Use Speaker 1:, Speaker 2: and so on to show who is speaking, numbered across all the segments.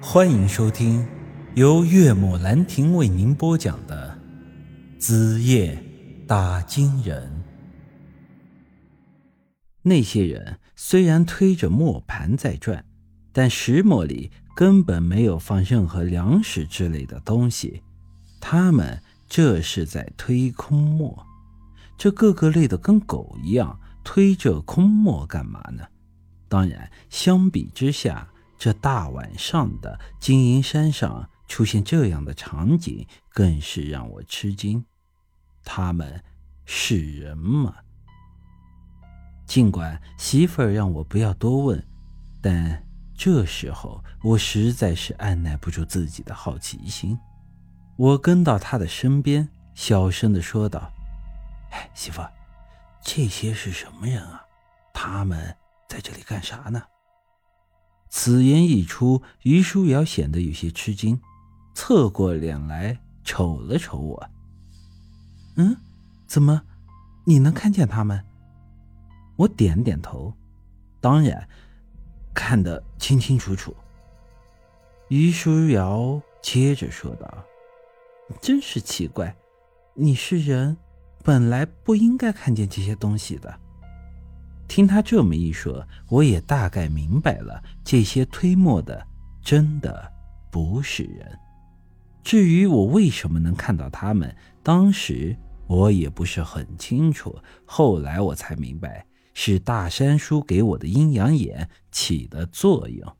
Speaker 1: 欢迎收听由岳母兰亭为您播讲的《子夜打金人》。那些人虽然推着磨盘在转，但石磨里根本没有放任何粮食之类的东西。他们这是在推空磨，这个个累得跟狗一样，推着空磨干嘛呢？当然，相比之下，这大晚上的金银山上出现这样的场景，更是让我吃惊。他们是人吗？尽管媳妇儿让我不要多问，但这时候我实在是按耐不住自己的好奇心。我跟到他的身边，小声的说道：“哎，媳妇，这些是什么人啊？他们在这里干啥呢？”此言一出，于书瑶显得有些吃惊，侧过脸来瞅了瞅我。“嗯，怎么，你能看见他们？”我点点头，当然，看得清清楚楚。于书瑶接着说道。真是奇怪，你是人，本来不应该看见这些东西的。听他这么一说，我也大概明白了，这些推磨的真的不是人。至于我为什么能看到他们，当时我也不是很清楚。后来我才明白，是大山叔给我的阴阳眼起的作用。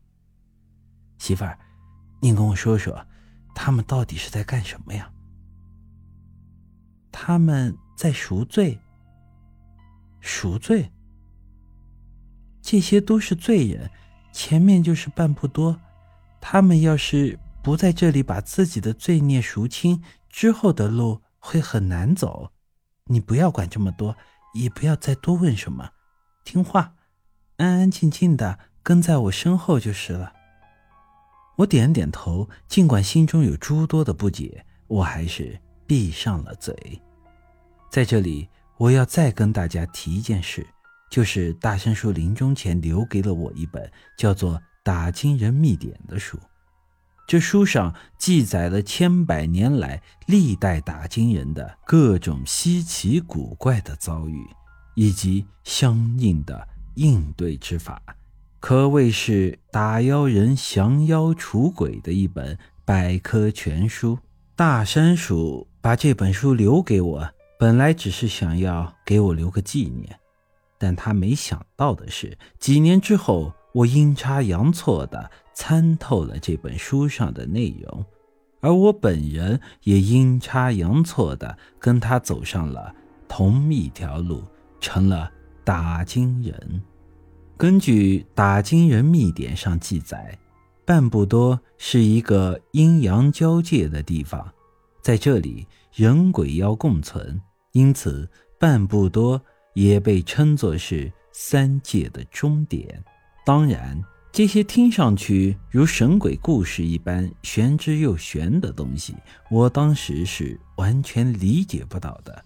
Speaker 1: 媳妇儿，您跟我说说。他们到底是在干什么呀？他们在赎罪。赎罪。这些都是罪人，前面就是半步多。他们要是不在这里把自己的罪孽赎清，之后的路会很难走。你不要管这么多，也不要再多问什么，听话，安安静静的跟在我身后就是了。我点点头，尽管心中有诸多的不解，我还是闭上了嘴。在这里，我要再跟大家提一件事，就是大山叔临终前留给了我一本叫做《打金人秘典》的书。这书上记载了千百年来历代打金人的各种稀奇古怪的遭遇，以及相应的应对之法。可谓是打妖人、降妖除鬼的一本百科全书。大山鼠把这本书留给我，本来只是想要给我留个纪念，但他没想到的是，几年之后，我阴差阳错的参透了这本书上的内容，而我本人也阴差阳错的跟他走上了同一条路，成了打金人。根据《打金人秘典》上记载，半步多是一个阴阳交界的地方，在这里人鬼妖共存，因此半步多也被称作是三界的终点。当然，这些听上去如神鬼故事一般玄之又玄的东西，我当时是完全理解不到的。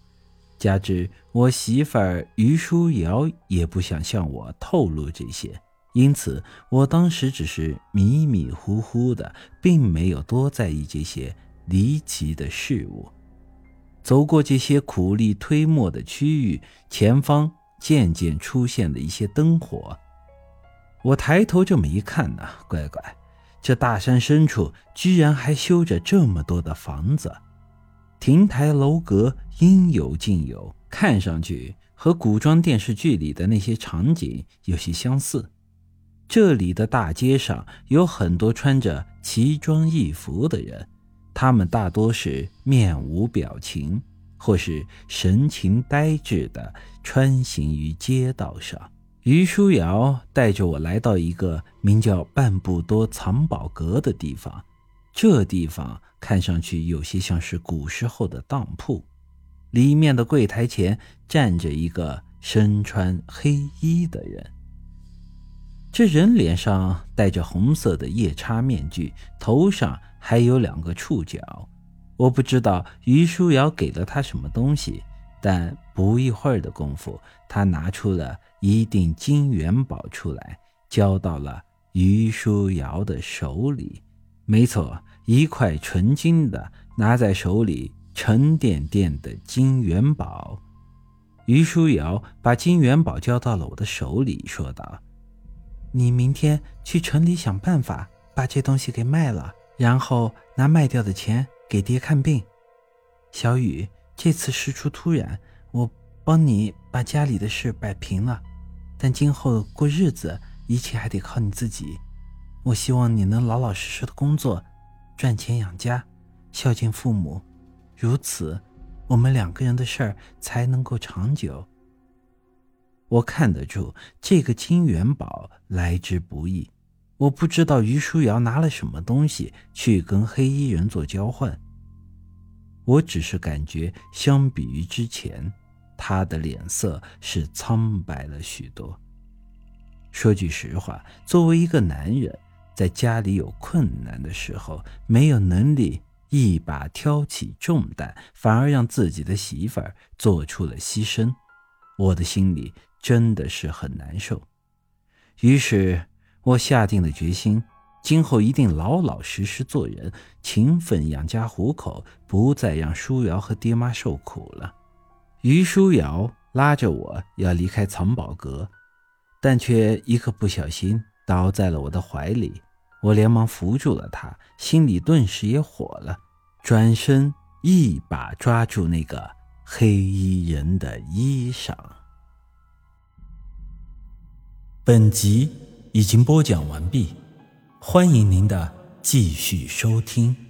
Speaker 1: 加之我媳妇儿于书瑶也不想向我透露这些，因此我当时只是迷迷糊糊的，并没有多在意这些离奇的事物。走过这些苦力推磨的区域，前方渐渐出现了一些灯火。我抬头这么一看呢，乖乖，这大山深处居然还修着这么多的房子。亭台楼阁应有尽有，看上去和古装电视剧里的那些场景有些相似。这里的大街上有很多穿着奇装异服的人，他们大多是面无表情，或是神情呆滞地穿行于街道上。于书瑶带着我来到一个名叫半步多藏宝阁的地方。这地方看上去有些像是古时候的当铺，里面的柜台前站着一个身穿黑衣的人。这人脸上戴着红色的夜叉面具，头上还有两个触角。我不知道于书瑶给了他什么东西，但不一会儿的功夫，他拿出了一锭金元宝出来，交到了于书瑶的手里。没错，一块纯金的，拿在手里沉甸甸的金元宝。于书瑶把金元宝交到了我的手里，说道：“你明天去城里想办法把这东西给卖了，然后拿卖掉的钱给爹看病。”小雨，这次事出突然，我帮你把家里的事摆平了，但今后过日子，一切还得靠你自己。我希望你能老老实实的工作，赚钱养家，孝敬父母，如此。我们两个人的事儿才能够长久。我看得出这个金元宝来之不易，我不知道于书瑶拿了什么东西去跟黑衣人做交换。我只是感觉，相比于之前，他的脸色是苍白了许多。说句实话，作为一个男人，在家里有困难的时候，没有能力。一把挑起重担，反而让自己的媳妇儿做出了牺牲，我的心里真的是很难受。于是，我下定了决心，今后一定老老实实做人，勤奋养家糊口，不再让舒瑶和爹妈受苦了。于舒瑶拉着我要离开藏宝阁，但却一个不小心倒在了我的怀里。我连忙扶住了他，心里顿时也火了，转身一把抓住那个黑衣人的衣裳。本集已经播讲完毕，欢迎您的继续收听。